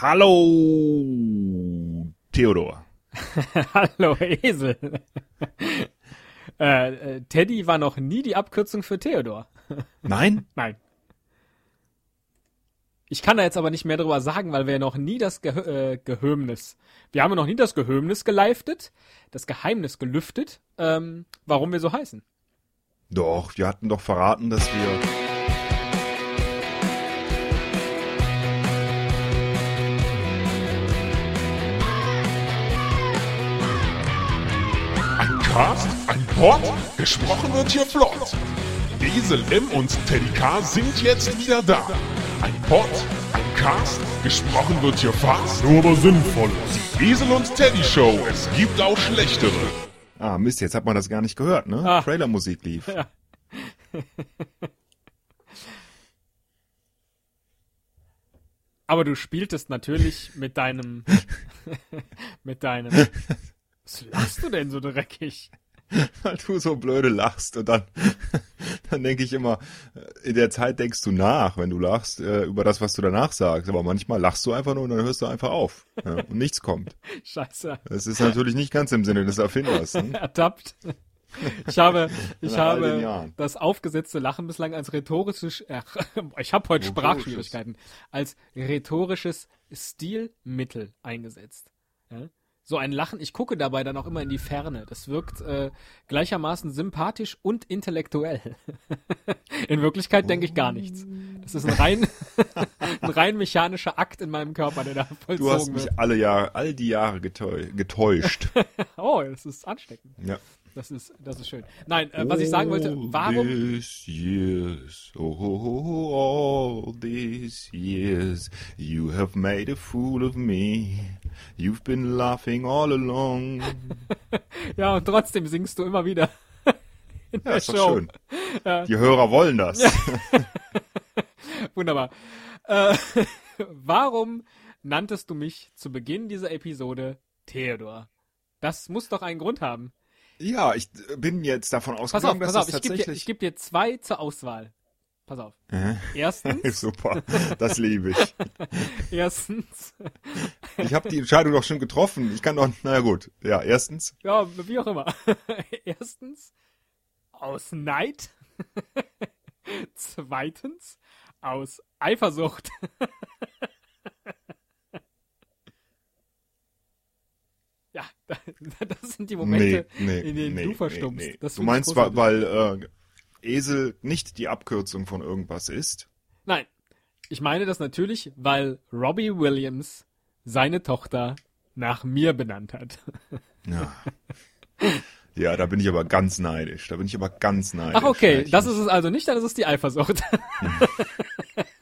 Hallo, Theodor. Hallo, Esel. äh, äh, Teddy war noch nie die Abkürzung für Theodor. Nein? Nein. Ich kann da jetzt aber nicht mehr drüber sagen, weil wir noch nie das Ge äh, Gehömnis, wir haben noch nie das Gehömnis geleiftet, das Geheimnis gelüftet, ähm, warum wir so heißen. Doch, wir hatten doch verraten, dass wir Cast, ein Pod, gesprochen wird hier flott. Esel M und Teddy K sind jetzt wieder da. Ein Pod, ein Cast, gesprochen wird hier fast, nur aber sinnvoll. Die Esel und Teddy Show, es gibt auch schlechtere. Ah, Mist, jetzt hat man das gar nicht gehört, ne? Ah. Trailermusik lief. Ja. Aber du spieltest natürlich mit deinem, mit deinem, was lachst du denn so dreckig? Weil du so blöde lachst und dann, dann denke ich immer, äh, in der Zeit denkst du nach, wenn du lachst, äh, über das, was du danach sagst. Aber manchmal lachst du einfach nur und dann hörst du einfach auf. Ja, und nichts kommt. Scheiße, Das ist natürlich nicht ganz im Sinne des Erfinders. Ne? ertappt. Ich habe, ich habe das aufgesetzte Lachen bislang als rhetorisches, ach, ich habe heute. Sprachschwierigkeiten, als rhetorisches Stilmittel eingesetzt. Ja? So ein Lachen, ich gucke dabei dann auch immer in die Ferne. Das wirkt äh, gleichermaßen sympathisch und intellektuell. in Wirklichkeit denke ich gar nichts. Das ist ein rein, ein rein mechanischer Akt in meinem Körper, der da Du hast vollzogen mich wird. alle Jahre, all die Jahre getäu getäuscht. Oh, das ist ansteckend. ja. Das ist, das ist schön. Nein, äh, was ich sagen wollte, All warum These years, oh, all these years, you have made a fool of me. You've been laughing all along. Ja, und trotzdem singst du immer wieder in Ja, der ist doch Show. schön. Die Hörer wollen das. Wunderbar. Äh, warum nanntest du mich zu Beginn dieser Episode Theodor? Das muss doch einen Grund haben. Ja, ich bin jetzt davon Pass auf, ausgegangen, pass dass auf, das ich gebe dir, ich tatsächlich... geb dir zwei zur Auswahl. Pass auf. Äh? Erstens, Super, das liebe ich. erstens, Ich habe die Entscheidung doch schon getroffen. Ich kann doch, naja gut. Ja, erstens, ja, wie auch immer. Erstens, aus Neid. Zweitens, aus Eifersucht. Ja, das sind die Momente, nee, nee, in denen nee, du verstummst. Du meinst, weil, weil äh, Esel nicht die Abkürzung von irgendwas ist? Nein, ich meine das natürlich, weil Robbie Williams seine Tochter nach mir benannt hat. Ja. Ja, da bin ich aber ganz neidisch. Da bin ich aber ganz neidisch. Ach okay, das ist es also nicht, dann ist es die Eifersucht.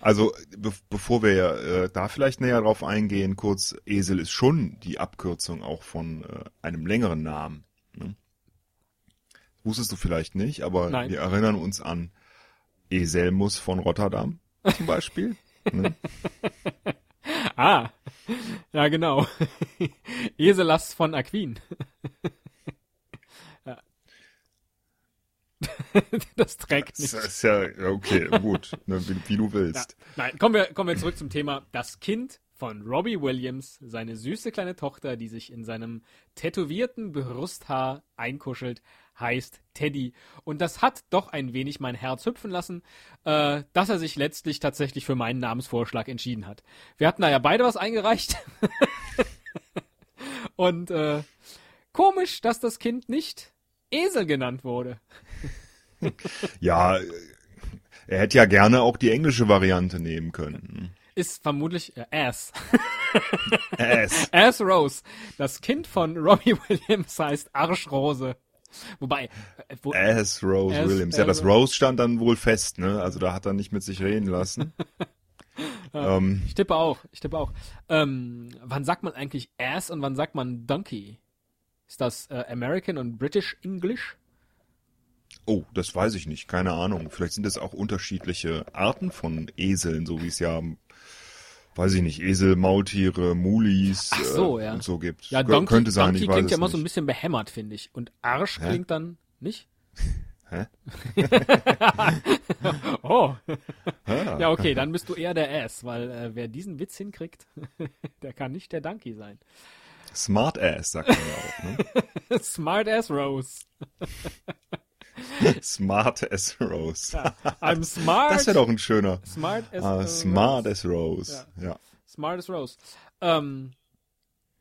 Also, be bevor wir äh, da vielleicht näher drauf eingehen, kurz, Esel ist schon die Abkürzung auch von äh, einem längeren Namen. Ne? Wusstest du vielleicht nicht, aber Nein. wir erinnern uns an Eselmus von Rotterdam zum Beispiel. ne? ah, ja genau. Eselas von Aquin. ja. das trägt Das nicht. ist ja, okay, gut, ne, wie, wie du Ja. willst. Nein, kommen wir, kommen wir zurück zum Thema. Das Kind von Robbie Williams, seine süße kleine Tochter, die sich in seinem tätowierten Brusthaar einkuschelt, heißt Teddy. Und das hat doch ein wenig mein Herz hüpfen lassen, äh, dass er sich letztlich tatsächlich für meinen Namensvorschlag entschieden hat. Wir hatten da ja beide was eingereicht. Und äh, komisch, dass das Kind nicht Esel genannt wurde. Ja, er hätte ja gerne auch die englische Variante nehmen können. Ist vermutlich äh, Ass. Ass. Ass Rose. Das Kind von Robbie Williams heißt Arschrose. Wobei, äh, wo, Ass Rose Ass- Williams. Ja, das Rose stand dann wohl fest, ne? Also da hat er nicht mit sich reden lassen. ähm, ich tippe auch, ich tippe auch. Ähm, wann sagt man eigentlich Ass und wann sagt man Donkey? Ist das äh, American und British English? oh, das weiß ich nicht, keine Ahnung. Vielleicht sind es auch unterschiedliche Arten von Eseln, so wie es ja, weiß ich nicht, Esel, Maultiere, Mulis Ach so, äh, ja. und so gibt. Ja, Donkey, könnte sein, Donkey klingt ja immer so ein bisschen behämmert, finde ich. Und Arsch Hä? klingt dann nicht? Hä? Oh, Ah. ja okay, dann bist du eher der Ass, weil äh, wer diesen Witz hinkriegt, der kann nicht der Donkey sein. Smart Ass, sagt man ja auch. Ne? Smart Ass Rose. Smart as Rose. I'm smart. Das wäre doch ein schöner. Smart as Ah, äh, smart Rose. as Rose. Ja. Smart as Rose. Ähm,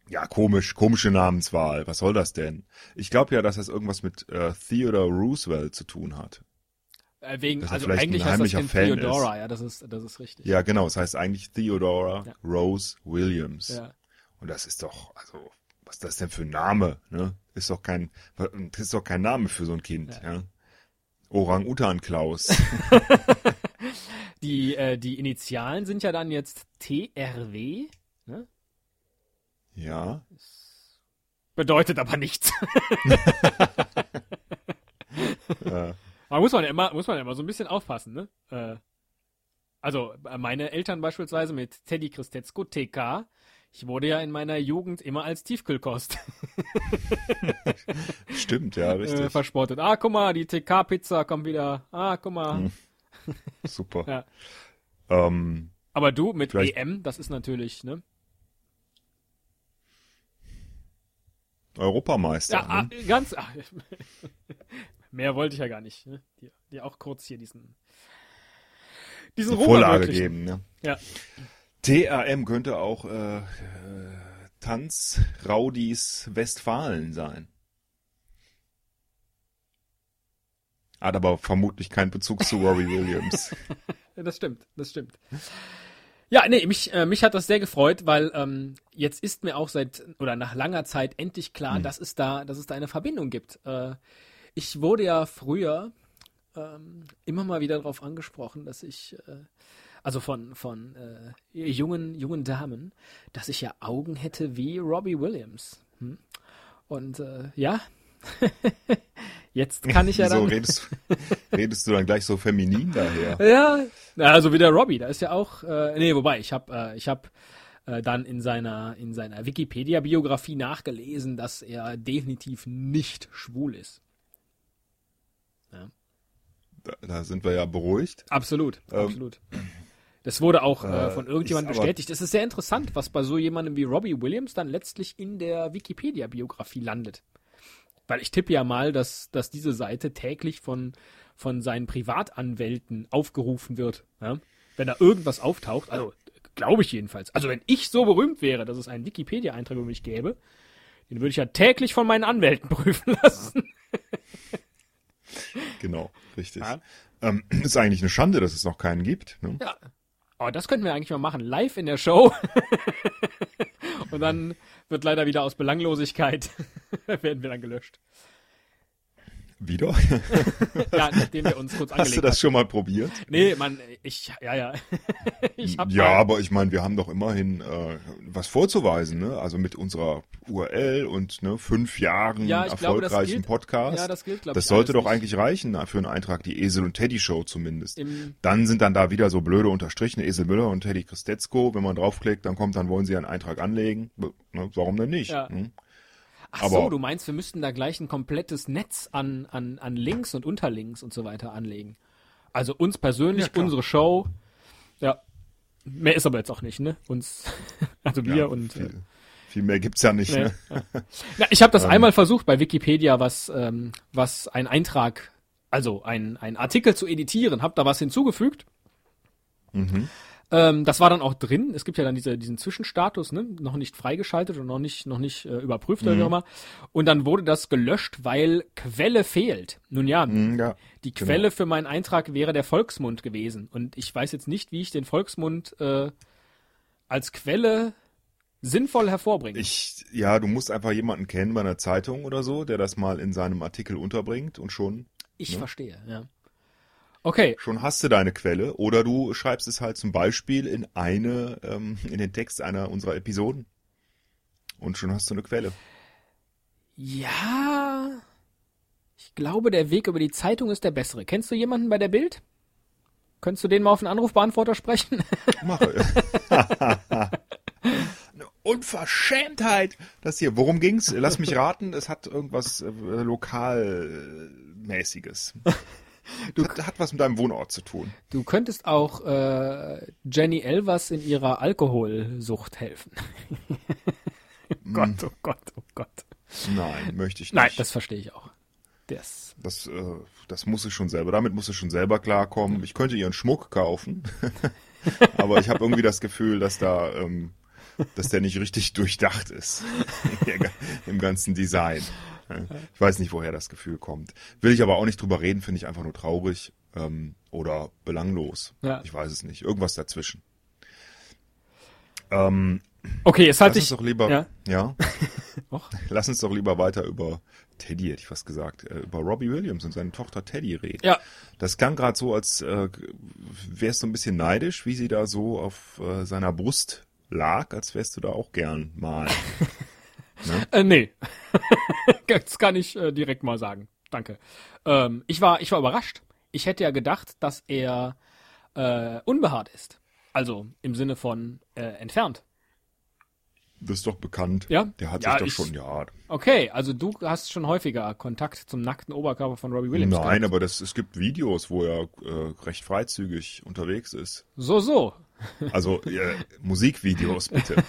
ja, komisch, komische Namenswahl. Was soll das denn? Ich glaube ja, dass das irgendwas mit äh, Theodore Roosevelt zu tun hat. äh, wegen, also eigentlich ein heißt das Kind Fan Theodora, ja, das ist, das ist richtig. Ja, genau. Es heißt eigentlich Theodora Ja. Rose Williams. Ja. Und das ist doch, also, was ist das denn für ein Name? Ne? Ist doch kein, das ist doch kein Name für so ein Kind. Ja. Orang-Utan Klaus. Die, äh, die Initialen sind ja dann jetzt TRW, ne? ja. bedeutet aber nichts. Äh, Aber muss man ja immer, muss man ja immer so ein bisschen aufpassen, ne? Äh, also meine Eltern beispielsweise mit Teddy Christetzko TK. Ich wurde ja in meiner Jugend immer als Tiefkühlkost stimmt, ja, richtig. äh, verspottet. Ah, guck mal, die TK-Pizza kommt wieder. Ah, guck mal. Hm. Super. Ja. Ähm, Aber du mit Vielleicht- EM, das ist natürlich, ne? Europameister. Ja, ah, ne? ganz. Ach, mehr wollte ich ja gar nicht. Ne? Die, die auch kurz hier diesen diesen Die Vorlage geben. Ne? Ja. TRM könnte auch äh, äh, Tanz Raudis Westfalen sein. Hat aber vermutlich keinen Bezug zu Robbie Williams. Das stimmt, das stimmt. Ja, nee, mich, äh, mich hat das sehr gefreut, weil ähm, jetzt ist mir auch seit oder nach langer Zeit endlich klar, Hm. dass es da, dass es da eine Verbindung gibt. Äh, ich wurde ja früher ähm, immer mal wieder darauf angesprochen, dass ich, äh, also von von äh, jungen jungen Damen, dass ich ja Augen hätte wie Robbie Williams. Hm? Und äh, ja, jetzt kann ich ja Wieso dann. redest, redest du dann gleich so feminin daher? Ja, also wie der Robbie, da ist ja auch, äh, nee, wobei, ich habe äh, ich hab, äh, dann in seiner, in seiner Wikipedia-Biografie nachgelesen, dass er definitiv nicht schwul ist. Da, da sind wir ja beruhigt. Absolut, Ähm, absolut. Das wurde auch äh, äh, von irgendjemandem bestätigt. Es ist sehr interessant, was bei so jemandem wie Robbie Williams dann letztlich in der Wikipedia-Biografie landet. Weil ich tippe ja mal, dass, dass diese Seite täglich von, von seinen Privatanwälten aufgerufen wird. Ja? Wenn da irgendwas auftaucht, also glaube ich jedenfalls. Also wenn ich so berühmt wäre, dass es einen Wikipedia-Eintrag über mich gäbe, den würde ich ja täglich von meinen Anwälten prüfen lassen. Genau, richtig. Ja. Ähm, ist eigentlich eine Schande, dass es noch keinen gibt. Ne? Ja. Aber das könnten wir eigentlich mal machen, live in der Show. Und dann wird leider wieder aus Belanglosigkeit werden wir dann gelöscht. Wieder? Ja, nachdem wir uns kurz Hast angelegt du das haben. schon mal probiert? Nee, Mann, ich, ja, ja. ich hab ja, mal, aber ich meine, wir haben doch immerhin äh, was vorzuweisen, ne? Also mit unserer URL und ne, fünf Jahren Ja, ich glaube, das erfolgreichen gilt- Podcast. ja, das gilt, glaube das ich, sollte doch nicht. eigentlich reichen für einen Eintrag, die Esel und Teddy Show zumindest. Im, Dann sind dann da wieder so blöde Unterstrichene Esel Müller und Teddy Christetzko. Wenn man draufklickt, dann kommt, dann wollen sie einen Eintrag anlegen. Ne, warum denn nicht? Ja. Hm? Ach aber- so, du meinst, wir müssten da gleich ein komplettes Netz an, an, an Links und Unterlinks und so weiter anlegen. Also uns persönlich, Ja, unsere Show. Ja. Mehr ist aber jetzt auch nicht, ne? Uns, also wir Ja, und. Äh, viel, viel mehr gibt's ja nicht. Nee. Ne? Ja, ich habe das Ähm. einmal versucht bei Wikipedia, was, ähm, was ein Eintrag, also ein, ein Artikel zu editieren, habe da was hinzugefügt. Mhm. Ähm, das war dann auch drin. Es gibt ja dann diese, diesen Zwischenstatus, ne? noch nicht freigeschaltet und noch nicht, noch nicht äh, überprüft oder wie auch immer. Und dann wurde das gelöscht, weil Quelle fehlt. Nun ja, Hm, ja. die genau. Quelle für meinen Eintrag wäre der Volksmund gewesen. Und ich weiß jetzt nicht, wie ich den Volksmund äh, als Quelle sinnvoll hervorbringe. Ich, ja, du musst einfach jemanden kennen bei einer Zeitung oder so, der das mal in seinem Artikel unterbringt und schon, Ich ne? verstehe, ja. Okay, schon hast du deine Quelle. Oder du schreibst es halt zum Beispiel in eine, ähm, in den Text einer unserer Episoden. Und schon hast du eine Quelle. Ja, ich glaube, der Weg über die Zeitung ist der bessere. Kennst du jemanden bei der Bild? Könntest du den mal auf den Anrufbeantworter sprechen? Mache. Eine Unverschämtheit. Das hier, worum ging's? Lass mich raten, es hat irgendwas äh, lokal, mäßiges. hat, hat was mit deinem Wohnort zu tun. Du könntest auch äh, Jenny Elvers in ihrer Alkoholsucht helfen. oh Gott, oh Gott, oh Gott. Nein, möchte ich nicht. Nein, das verstehe ich auch. Das, Das, äh, das muss ich schon selber, damit muss ich schon selber klarkommen. Ich könnte ihren Schmuck kaufen, aber ich habe irgendwie das Gefühl, dass da, ähm, dass der nicht richtig durchdacht ist im ganzen Design. Ich weiß nicht, woher das Gefühl kommt. Will ich aber auch nicht drüber reden, finde ich einfach nur traurig ähm, oder belanglos. Ja. Ich weiß es nicht. Irgendwas dazwischen. Ähm, okay, jetzt hatte lass uns ich. doch lieber, Ja. ja, lass uns doch lieber weiter über Teddy, hätte ich fast gesagt, äh, über Robbie Williams und seine Tochter Teddy reden. Ja, Das klang gerade so, als äh, wärst du ein bisschen neidisch, wie sie da so auf äh, seiner Brust lag, als wärst du da auch gern mal. Äh, nee. das kann ich äh, direkt mal sagen. Danke. Ähm, ich, war, ich war überrascht. Ich hätte ja gedacht, dass er äh, unbehaart ist. Also im Sinne von äh, entfernt. Das ist doch bekannt. Ja? Der hat Ja, sich doch ich- schon, ja. Okay, also du hast schon häufiger Kontakt zum nackten Oberkörper von Robbie Williams. Nein, gehabt. aber das, es gibt Videos, wo er äh, recht freizügig unterwegs ist. So, so. Also äh, Musikvideos bitte.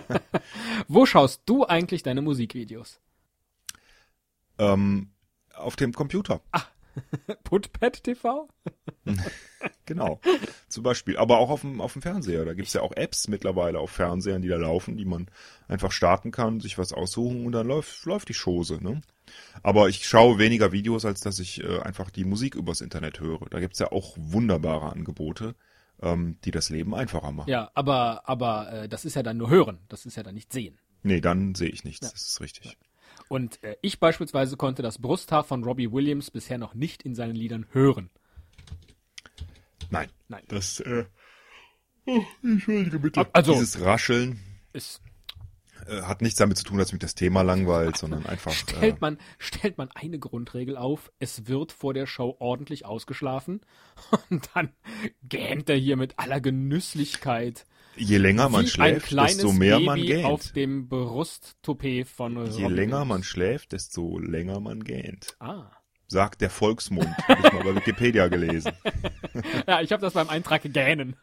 Wo schaust du eigentlich deine Musikvideos? Ähm, auf dem Computer. Putpad TV? Genau. Zum Beispiel. Aber auch auf dem, auf dem Fernseher. Da gibt's ja auch Apps mittlerweile auf Fernsehern, die da laufen, die man einfach starten kann, sich was aussuchen und dann läuft, läuft die Chose. Ne? Aber ich schaue weniger Videos, als dass ich äh, einfach die Musik übers Internet höre. Da gibt's ja auch wunderbare Angebote, ähm, die das Leben einfacher machen. Ja, aber, aber äh, das ist ja dann nur hören. Das ist ja dann nicht sehen. Nee, dann sehe ich nichts. Das ist richtig. Und äh, ich beispielsweise konnte das Brusthaar von Robbie Williams bisher noch nicht in seinen Liedern hören. Nein. Nein. Das, äh, oh, entschuldige bitte. Also- Dieses Rascheln Ist, äh, hat nichts damit zu tun, dass mich das Thema langweilt, sondern einfach. Äh, stellt, man, stellt man eine Grundregel auf, es wird vor der Show ordentlich ausgeschlafen und dann gähnt er hier mit aller Genüsslichkeit je länger man schläft, desto mehr Baby man gähnt. auf dem Brusttoupet von Je Robbie länger Williams. man schläft, desto länger man gähnt. Ah. Sagt der Volksmund. Habe ich mal bei Wikipedia gelesen. Ja, ich habe das beim Eintrag gähnen.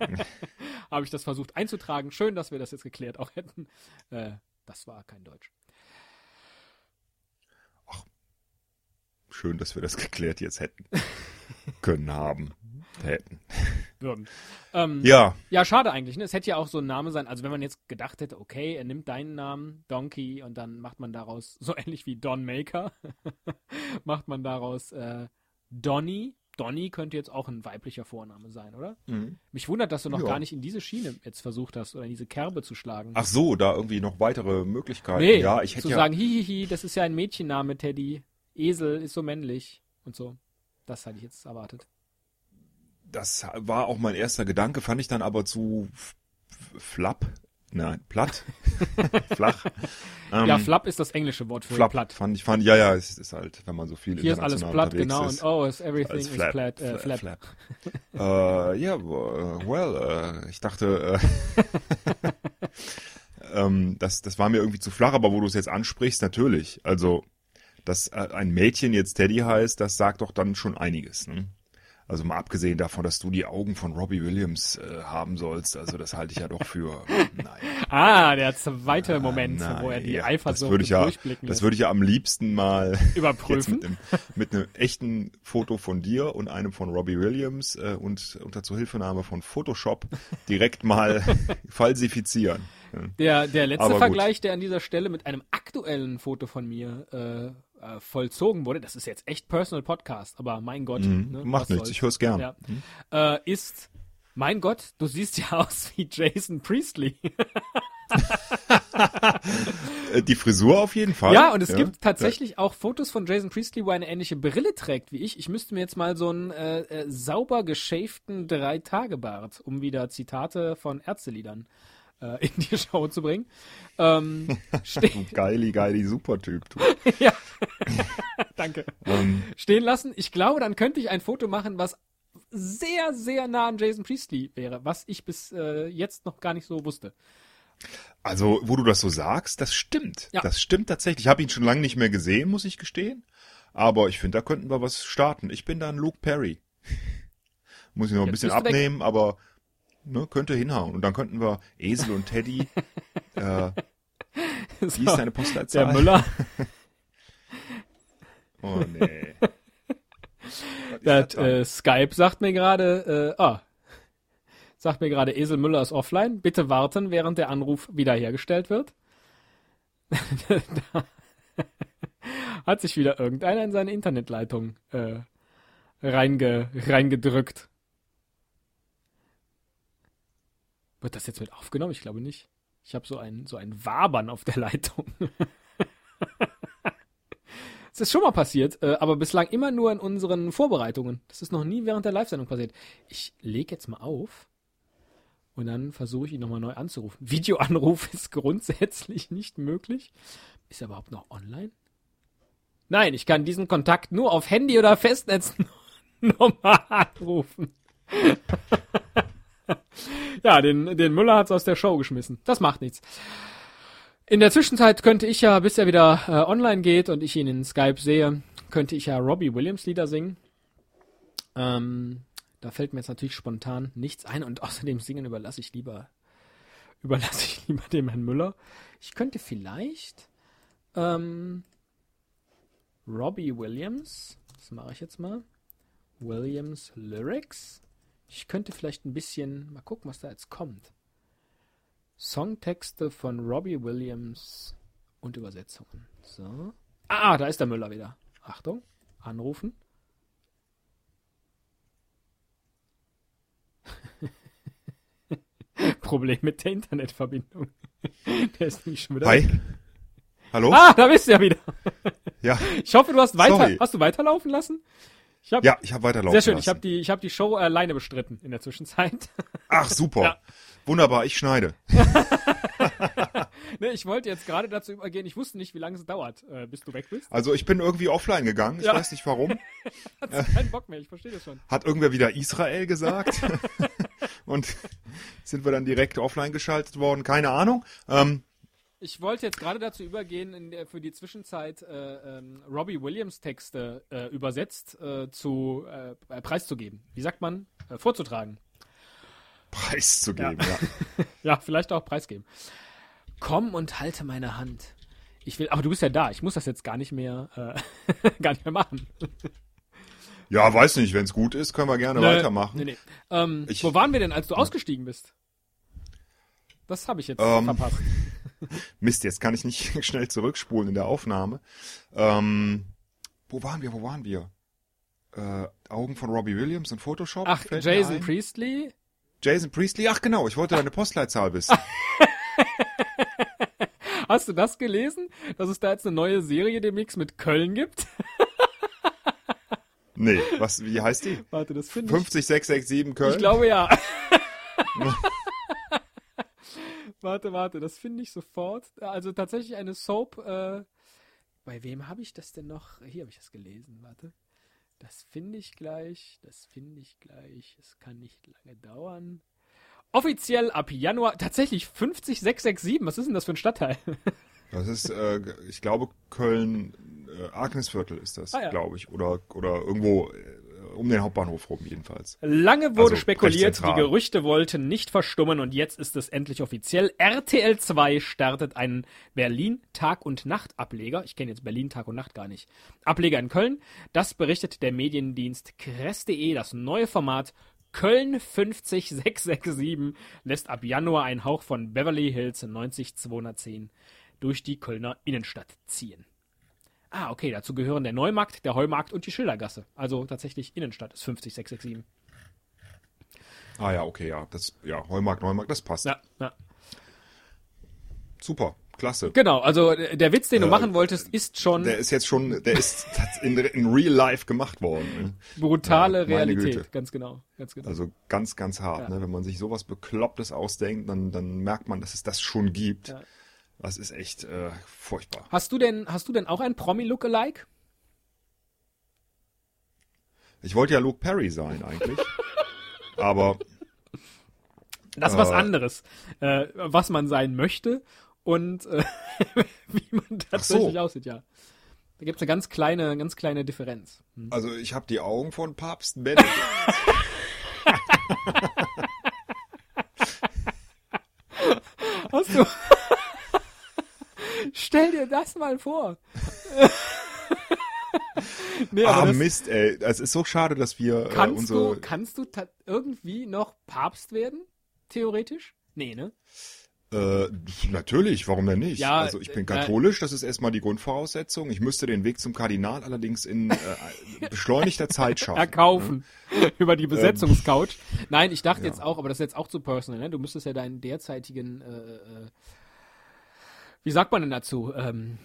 habe ich das versucht einzutragen. Schön, dass wir das jetzt geklärt auch hätten. Äh, das war kein Deutsch. Schön, dass wir das geklärt jetzt hätten. Können haben. Hätten. Würden. Ähm, ja. Ja, schade eigentlich. Ne? Es hätte ja auch so ein Name sein. Also wenn man jetzt gedacht hätte, okay, er nimmt deinen Namen, Donkey, und dann macht man daraus, so ähnlich wie Don Maker, macht man daraus äh, Donny. Donny könnte jetzt auch ein weiblicher Vorname sein, oder? Mich wundert, dass du noch Ja. gar nicht in diese Schiene jetzt versucht hast oder in diese Kerbe zu schlagen. Ach so, da irgendwie noch weitere Möglichkeiten. nee, ja, ich hätte zu ja, sagen, hihihi, das ist ja ein Mädchenname, Teddy. Esel ist so männlich und so. Das hatte ich jetzt erwartet. Das war auch mein erster Gedanke, fand ich dann aber zu flapp. Nein, platt. Flach. Ähm, ja, Flap ist das englische Wort für Flapp platt. fand ich, fand, ja, ja, es ist halt, wenn man so viel Hier ist alles platt, genau. ist. Und oh, is everything is Flap, platt, äh, Fla- flap. äh, ja, w- well, äh, ich dachte, äh, ähm, das, das war mir irgendwie zu flach, aber wo du es jetzt ansprichst, natürlich. Also, dass äh, ein Mädchen jetzt Teddy heißt, das sagt doch dann schon einiges. Ne? Also mal abgesehen davon, dass du die Augen von Robbie Williams äh, haben sollst, also das halte ich ja doch für, nein. Ah, der zweite Moment, nein, wo er die ja, Eifersucht das würde ich ja, durchblicken Das lässt. würde ich ja am liebsten mal Überprüfen. mit einem, mit einem echten Foto von dir und einem von Robbie Williams äh, und unter Zuhilfenahme von Photoshop direkt mal falsifizieren. Der, der letzte. Vergleich, der an dieser Stelle mit einem aktuellen Foto von mir äh, äh, vollzogen wurde, das ist jetzt echt Personal Podcast, aber mein Gott, Mhm, ne, macht nichts, soll's. ich höre es gern. Ja. Äh, ist, mein Gott, du siehst ja aus wie Jason Priestley. Äh, Die Frisur auf jeden Fall. Ja, und es gibt tatsächlich auch Fotos von Jason Priestley, wo er eine ähnliche Brille trägt wie ich. Ich müsste mir jetzt mal so einen äh, äh, sauber geschäften Drei-Tage-Bart, um wieder Zitate von Ärzteliedern äh, in die Show zu bringen. Ähm, Geili, geili, super Typ. Du. ja. Danke. Ähm, Stehen lassen. Ich glaube, dann könnte ich ein Foto machen, was sehr, sehr nah an Jason Priestley wäre, was ich bis äh, jetzt noch gar nicht so wusste. also, wo du das so sagst, das stimmt. Ja. Das stimmt tatsächlich. Ich habe ihn schon lange nicht mehr gesehen, muss ich gestehen. Aber ich finde, da könnten wir was starten. Ich bin dann Luke Perry. Muss ich noch ein Jetzt bisschen du weg. abnehmen, aber ne, könnte hinhauen. Und dann könnten wir Esel und Teddy. äh, wie ist deine der Postleitzahl? Müller, Oh nee. Das, äh, Skype sagt mir gerade, äh, ah, sagt mir gerade, Esel Müller ist offline. Bitte warten, während der Anruf wiederhergestellt wird. da hat sich wieder irgendeiner in seine Internetleitung äh, reinge, reingedrückt. Wird das jetzt mit aufgenommen? Ich glaube nicht. Ich habe so ein, so ein Wabern auf der Leitung. Es ist schon mal passiert, äh, aber bislang immer nur in unseren Vorbereitungen. Das ist noch nie während der Live-Sendung passiert. Ich lege jetzt mal auf und dann versuche ich ihn nochmal neu anzurufen. Videoanruf ist grundsätzlich nicht möglich. Ist er überhaupt noch online? Nein, ich kann diesen Kontakt nur auf Handy oder Festnetz nochmal anrufen. ja, den, den Müller hat's aus der Show geschmissen. Das macht nichts. In der Zwischenzeit könnte ich ja, bis er wieder äh, online geht und ich ihn in Skype sehe, könnte ich ja Robbie Williams Lieder singen. Ähm, da fällt mir jetzt natürlich spontan nichts ein und außerdem singen überlasse ich lieber überlasse ich lieber dem Herrn Müller. Ich könnte vielleicht ähm, Robbie Williams, das mache ich jetzt mal, Williams Lyrics. Ich könnte vielleicht ein bisschen, mal gucken, was da jetzt kommt. Songtexte von Robbie Williams und Übersetzungen. So. Ah, da ist der Müller wieder. Achtung, anrufen. Problem mit der Internetverbindung. Der ist nämlich schon wieder. Hi. Hallo? Ah, da bist du ja wieder. Ja. Ich hoffe, du hast weiter. Sorry. Hast du weiterlaufen lassen? Ich hab, Ja, ich habe weiterlaufen Sehr schön. lassen. Ich habe die, ich hab die Show alleine bestritten in der Zwischenzeit. Ach, super. Ja. Wunderbar, ich schneide. ne, ich wollte jetzt gerade dazu übergehen. Ich wusste nicht, wie lange es dauert, äh, bis du weg bist. Also ich bin irgendwie offline gegangen. Ich Ja. weiß nicht warum. Hat's keinen Bock mehr. Ich verstehe das schon. Hat irgendwer wieder Israel gesagt. Und sind wir dann direkt offline geschaltet worden? Keine Ahnung. Ähm, Ich wollte jetzt gerade dazu übergehen, in der, für die Zwischenzeit äh, ähm, Robbie Williams Texte äh, übersetzt äh, zu äh, preiszugeben. Wie sagt man? Äh, vorzutragen. Preiszugeben, ja. Ja, vielleicht auch preisgeben. Komm und halte meine Hand. Ich will, aber du bist ja da. Ich muss das jetzt gar nicht mehr, äh, gar nicht mehr machen. Ja, weiß nicht. Wenn es gut ist, können wir gerne weitermachen. Nee, nee. Ähm, Ich- wo waren wir denn, als du ausgestiegen bist? Das habe ich jetzt Ähm, verpasst. Mist, jetzt kann ich nicht schnell zurückspulen in der Aufnahme. Ähm, wo waren wir? Wo waren wir? Äh, Augen von Robbie Williams und Photoshop? Ach, Jason. Priestley? Jason Priestley? Ach genau, ich wollte deine Postleitzahl wissen. Hast du das gelesen? Dass es da jetzt eine neue Serie demnächst mit Köln gibt? nee, was, wie heißt die? Warte, das finde ich. 50667 Köln? Ich glaube ja. warte, warte, das finde ich sofort. Also tatsächlich eine Soap. Äh, bei wem habe ich das denn noch? Hier habe ich das gelesen. Warte. Das finde ich gleich. Das finde ich gleich. Es kann nicht lange dauern. Offiziell ab Januar. Tatsächlich 50667. Was ist denn das für ein Stadtteil? Das ist, äh, ich glaube, Köln, äh, Agnesviertel ist das, Ah, ja. glaube ich. Oder, oder irgendwo äh, um den Hauptbahnhof rum jedenfalls. Lange wurde Also, spekuliert, die. Gerüchte wollten nicht verstummen und jetzt ist es endlich offiziell. RTL 2 startet einen Berlin Tag und Nacht Ableger. Ich kenne jetzt Berlin Tag und Nacht gar nicht. Ableger in Köln. Das berichtet der Mediendienst kress.de. Das neue Format Köln 50667 lässt ab Januar einen Hauch von Beverly Hills 90210 durch die Kölner Innenstadt ziehen. Ah, okay, dazu gehören der Neumarkt, der Heumarkt und die Schildergasse. Also tatsächlich Innenstadt ist 50667. Ah ja, okay, ja. Das, ja, Heumarkt, Neumarkt, das passt. Ja, ja. Super, klasse. Genau, also der Witz, den du Äh, machen wolltest, ist schon Der ist jetzt schon, der ist in, in real life gemacht worden. Ne? brutale ja, Realität. Güte. Ganz genau, ganz genau. Also ganz, ganz hart. Ja. Ne? Wenn man sich sowas Beklopptes ausdenkt, dann, dann merkt man, dass es das schon gibt. Ja. Das ist echt äh, furchtbar. hast du denn, hast du denn auch ein Promi-Lookalike? Ich wollte ja Luke Perry sein eigentlich. aber Das ist was Äh. anderes, äh, was man sein möchte und äh, wie man tatsächlich aussieht, ja. Da gibt's eine ganz kleine, ganz kleine Differenz. Hm. Also ich habe die Augen von Papst Benedikt. Hast du? Stell dir das mal vor. nee, ah, das, Mist, ey. Es ist so schade, dass wir äh, kannst unsere... du, kannst du irgendwie noch Papst werden? Theoretisch? Nee, ne? Äh, natürlich, warum denn nicht? Ja, also ich bin äh, katholisch, das ist erstmal die Grundvoraussetzung. Ich müsste den Weg zum Kardinal allerdings in äh, beschleunigter Zeit schaffen. Erkaufen. Über Ähm. die Besetzungscouch. Nein, ich dachte Ja. jetzt auch, aber das ist jetzt auch zu personal, ne? Du müsstest ja deinen derzeitigen, äh, äh, wie sagt man denn dazu, ähm,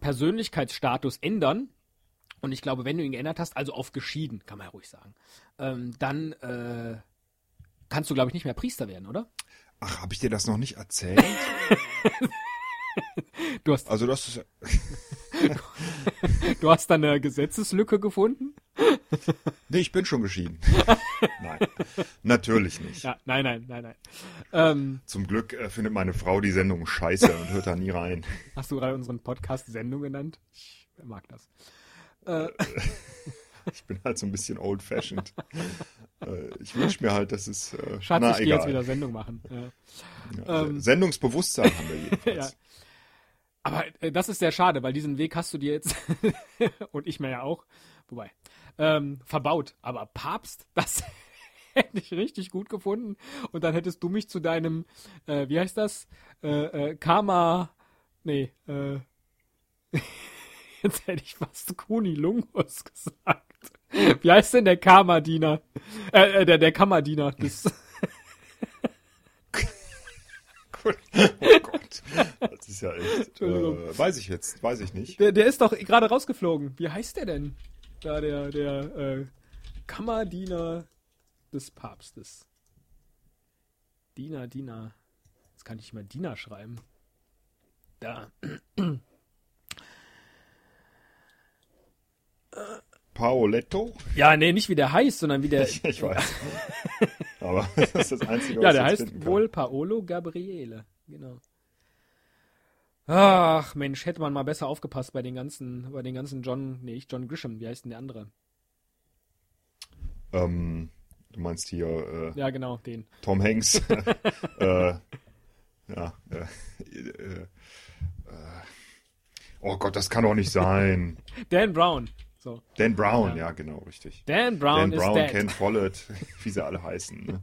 Persönlichkeitsstatus ändern. Und ich glaube, wenn du ihn geändert hast, also auf geschieden, kann man ja ruhig sagen, ähm, dann äh, kannst du, glaube ich, nicht mehr Priester werden, oder? Ach, habe ich dir das noch nicht erzählt? Du hast, Also das ist du hast da eine Gesetzeslücke gefunden? Nee, ich bin schon geschieden. Nein, natürlich nicht. Ja, nein, nein, nein, nein. Ähm, Zum Glück äh, findet meine Frau die Sendung scheiße und hört da nie rein. hast du gerade unseren Podcast Sendung genannt? Ich mag das. Äh, Ich bin halt so ein bisschen old-fashioned. äh, ich wünsche mir halt, dass es... Äh, Schatz, na, ich gehe jetzt wieder Sendung machen. Ja. Ja, ähm, Sendungsbewusstsein haben wir jedenfalls. Ja. Aber äh, das ist sehr schade, weil diesen Weg hast du dir jetzt und ich mir ja auch, wobei, ähm, verbaut. Aber Papst, das hätte ich richtig gut gefunden. Und dann hättest du mich zu deinem, äh, wie heißt das? Äh, äh, Karma, nee, äh, jetzt hätte ich fast Kunilungus gesagt. Wie heißt denn der Karma-Diener? Äh, äh, der, der Kammerdiener des, Oh Gott. Das ist ja echt... Äh, weiß ich jetzt, weiß ich nicht. Der, der ist doch gerade rausgeflogen. Wie heißt der denn? Da der, der äh, Kammerdiener des Papstes. Diener, Diener. Jetzt kann ich mal Diener schreiben. Da. Paoletto? Ja, nee, nicht wie der heißt, sondern wie der. Ich, ich weiß. Aber das ist das Einzige, ja, was der ich jetzt heißt wohl Paolo Gabriele. Genau. Ach, Mensch, hätte man mal besser aufgepasst bei den ganzen, bei den ganzen John, nee, nicht John Grisham, wie heißt denn der andere? Ähm, du meinst hier äh, Ja, genau, den. Tom Hanks. äh, ja. Äh, äh, äh, oh Gott, das kann doch nicht sein. Dan Brown. So. Dan Brown, Ja. ja, genau, richtig. Dan Brown Dan Brown, dead. Ken Follett, wie sie alle heißen. Ne?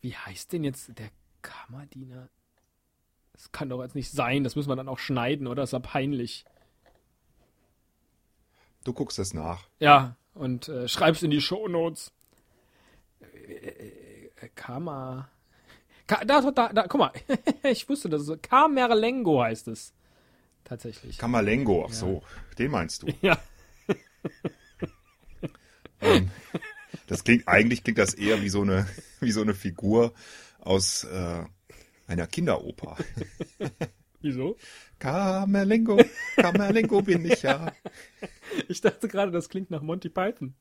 Wie heißt denn jetzt der Kammerdiener? Das kann doch jetzt nicht sein. Das müssen wir dann auch schneiden, oder? Das ist ja peinlich. Du guckst das nach. Ja, und äh, schreib's in die Shownotes. Äh, äh, Kama. Ka da, da, da, guck mal. ich wusste, das ist Kamerlengo heißt es. Tatsächlich. Kamalengo, ach so, den meinst du. ja. Ähm, das klingt, eigentlich klingt das eher wie so eine, wie so eine Figur aus äh, einer Kinderoper. Wieso? Kamerlengo, Kamerlengo bin ich ja. Ich dachte gerade, das klingt nach Monty Python.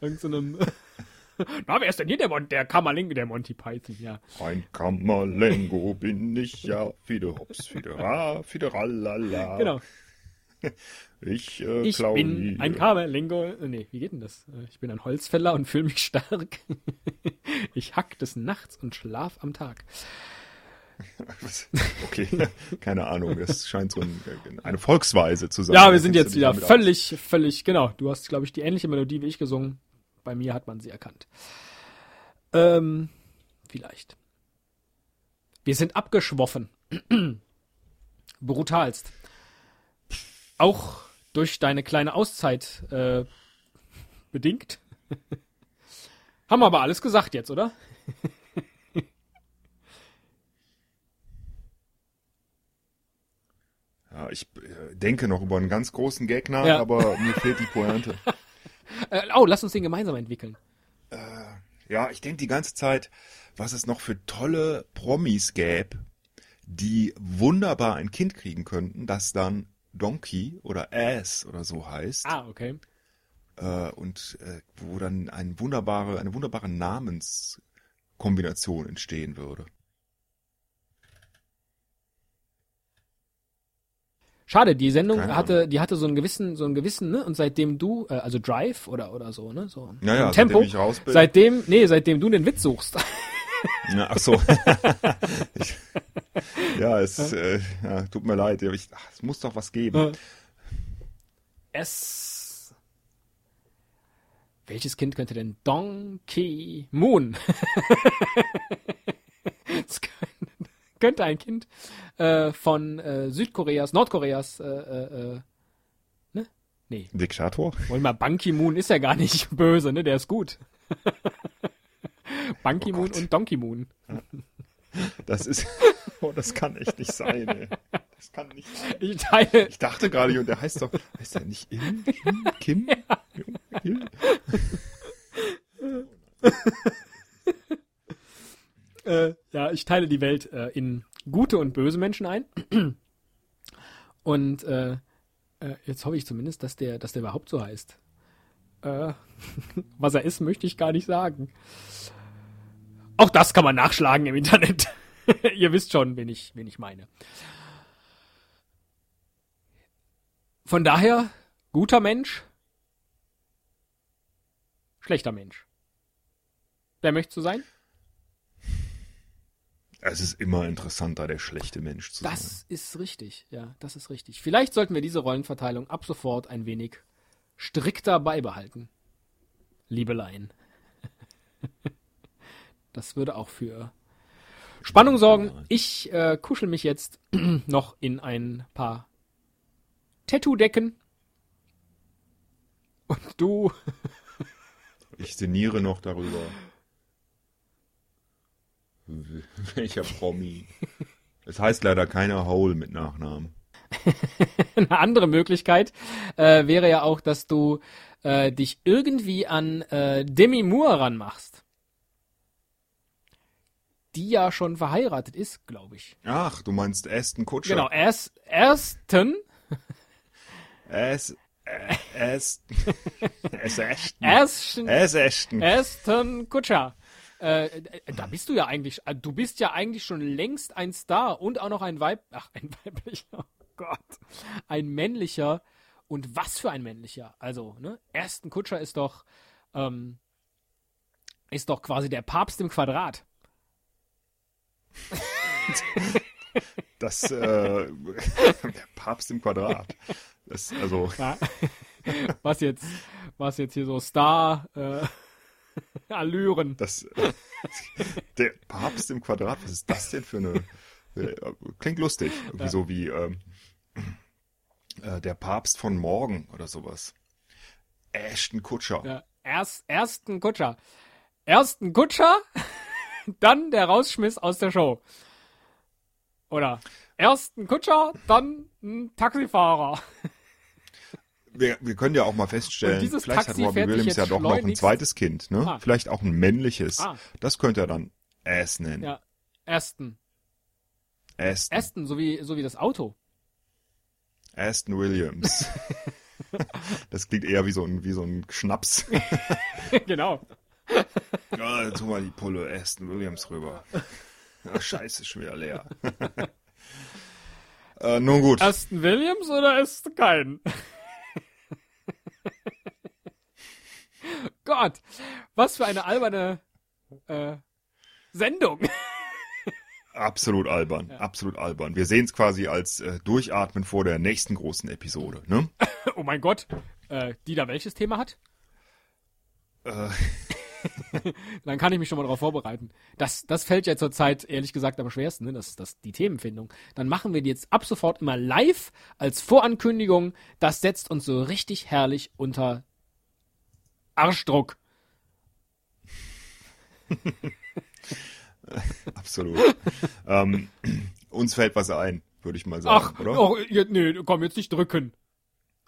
Irgend so einem. Na, wer ist denn hier der, Mon der Kammerlengo? Der Monty Python, ja. Ein Kamerlengo bin ich ja. Fide hops, fide ra, fide ralala. Genau. Ich, äh, Ich bin nie. ein Kammerlingo. äh, Nee, wie geht denn das? Äh, Ich bin ein Holzfäller und fühle mich stark. Ich hack des Nachts und schlaf am Tag. Okay, keine Ahnung. Das scheint so ein, äh, eine Volksweise zu sein. Ja, wir sind jetzt wieder damit aus. völlig, völlig, genau. Du hast, glaube ich, die ähnliche Melodie wie ich gesungen. Bei mir hat man sie erkannt. Ähm, vielleicht. Wir sind abgeschwoffen. Brutalst. Auch durch deine kleine Auszeit äh, bedingt. Haben wir aber alles gesagt jetzt, oder? Ja, ich äh, denke noch über einen ganz großen Gag nach, Ja. aber mir fehlt die Pointe. Äh, oh, lass uns den gemeinsam entwickeln. Ja, ich denke die ganze Zeit, was es noch für tolle Promis gäbe, die wunderbar ein Kind kriegen könnten, das dann Donkey oder Ass oder so heißt. Ah, okay. Äh, und äh, wo dann ein wunderbare, eine wunderbare Namenskombination entstehen würde. Schade, die Sendung Keine hatte, die hatte so einen gewissen, so einen gewissen, ne? Und seitdem du, äh, also Drive oder oder so, ne? So Ja, Tempo. seitdem. Seitdem, nee, seitdem du den Witz suchst. Na, ach so. ich, ja, es äh, ja, tut mir leid. Ich, ach, es muss doch was geben. Es. Welches Kind könnte denn Donkey Moon? Es könnte- ein Kind äh, von äh, Südkoreas, Nordkoreas, äh, äh, äh, ne? Nee, Diktator? wollen wir Ban Ki-Moon ist ja gar nicht böse, ne? Der ist gut. Ban Ki-Moon Gott. und Donkey Moon. Das ist. Oh, das kann echt nicht sein, ey. Das kann nicht sein. Ich teile, Ich dachte gerade, und der heißt doch. Heißt der nicht Il? Kim? Kim? Il? äh, ja, ich teile die Welt äh, in gute und böse Menschen ein. Und äh, äh, jetzt hoffe ich zumindest, dass der, dass der überhaupt so heißt. Äh, was er ist, möchte ich gar nicht sagen. Auch das kann man nachschlagen im Internet. Ihr wisst schon, wen ich, wen ich meine. Von daher, guter Mensch, schlechter Mensch. Wer möchtest du sein? Es ist immer interessanter, der schlechte Mensch zu sein. Das ist richtig, ja, das ist richtig. Vielleicht sollten wir diese Rollenverteilung ab sofort ein wenig strikter beibehalten. Liebelein. Das würde auch für Spannung sorgen. Ich äh, kuschel mich jetzt noch in ein paar Tattoo-Decken. Und du, Ich sinniere noch darüber. Welcher Promi? Es heißt leider keiner Hole mit Nachnamen. eine andere Möglichkeit äh, wäre ja auch, dass du äh, dich irgendwie an äh, Demi Moore ranmachst. Die ja schon verheiratet ist, glaube ich. Ach, du meinst Aston Kutscher. Genau, es Ashton. ersten, Es Ashton. Aston Kutscher. Äh, äh, da bist du ja eigentlich, äh, du bist ja eigentlich schon längst ein Star und auch noch ein Weib, ach, ein weiblicher, oh Gott, ein männlicher und was für ein männlicher. Also, ne, Aston Kutscher ist doch, ähm, ist doch quasi der Papst im Quadrat. Das, äh, der Papst im Quadrat. Das, also, Ja. was jetzt, was jetzt hier so Star, äh, Allüren. das, äh, der Papst im Quadrat, was ist das denn für eine, äh, klingt lustig. Irgendwie Ja. so wie, ähm, äh, der Papst von morgen oder sowas. Ashton Kutscher. Ja, erst, ersten Kutscher. Ersten Kutscher, dann der Rausschmiss aus der Show. Oder ersten Kutscher, dann ein Taxifahrer. Wir, wir können ja auch mal feststellen, vielleicht Taxi hat sich Williams ja doch noch ein zweites Kind, ne? Ah. Vielleicht auch ein männliches. Ah. Das könnte er dann Ass nennen. Ja, Aston. Aston, Aston, so wie, so wie das Auto. Aston Williams. das klingt eher wie so ein, wie so ein Schnaps. genau. Ja, jetzt hol mal die Pulle Aston Williams rüber. Ja, scheiße, ist schon wieder leer. äh, nun gut. Aston Williams oder Aston kein? Gott, was für eine alberne äh, Sendung. Absolut albern. Absolut albern. Wir sehen es quasi als äh, Durchatmen vor der nächsten großen Episode, ne? oh mein Gott. Äh, die da welches Thema hat? Äh, Dann kann ich mich schon mal darauf vorbereiten. Das, das fällt ja zurzeit ehrlich gesagt am schwersten, ne? das, das, die Themenfindung. Dann machen wir die jetzt ab sofort immer live als Vorankündigung. Das setzt uns so richtig herrlich unter Arschdruck. absolut. ähm, uns fällt was ein, würde ich mal sagen, Ach, oder? oh, nee, komm, jetzt nicht drücken.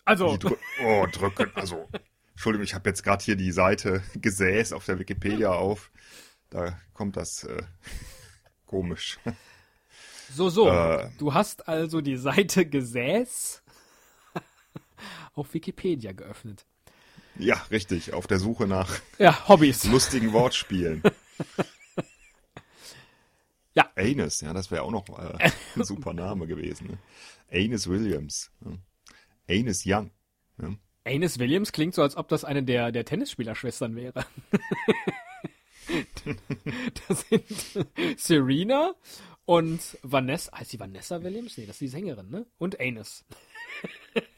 Also, drü- oh, drücken. Also, Entschuldigung, ich habe jetzt gerade hier die Seite Gesäß auf der Wikipedia auf. Da kommt das äh, komisch. so, so. Äh. Du hast also die Seite Gesäß auf Wikipedia geöffnet. Ja, richtig. Auf der Suche nach Ja, Hobbys. lustigen Wortspielen. Ja. Anus, ja, das wäre auch noch äh, ein super Name gewesen. Ne? Anus Williams. Ja. Anus Young. Ja. Anus Williams klingt so, als ob das eine der, der Tennisspielerschwestern wäre. das sind Serena und Vanessa. Heißt die Vanessa Williams? Nee, das ist die Sängerin, ne? Und Anus.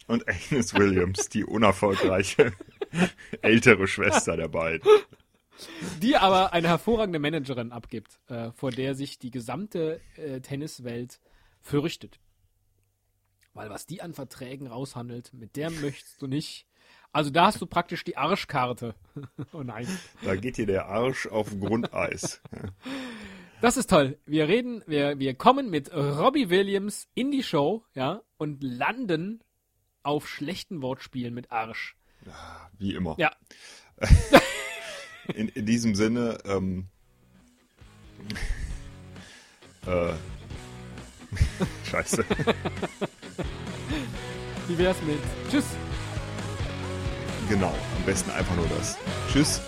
Und Agnes Williams, die unerfolgreiche ältere Schwester der beiden. Die aber eine hervorragende Managerin abgibt, äh, vor der sich die gesamte äh, Tenniswelt fürchtet. Weil was die an Verträgen raushandelt, mit der möchtest du nicht. Also da hast du praktisch die Arschkarte. oh nein. Da geht dir der Arsch auf Grundeis. Das ist toll. Wir reden, wir, wir kommen mit Robbie Williams in die Show, ja, und landen auf schlechten Wortspielen mit Arsch. Wie immer. Ja. In, in diesem Sinne, ähm, äh, scheiße. Wie wär's mit Tschüss. Genau, am besten einfach nur das. Tschüss.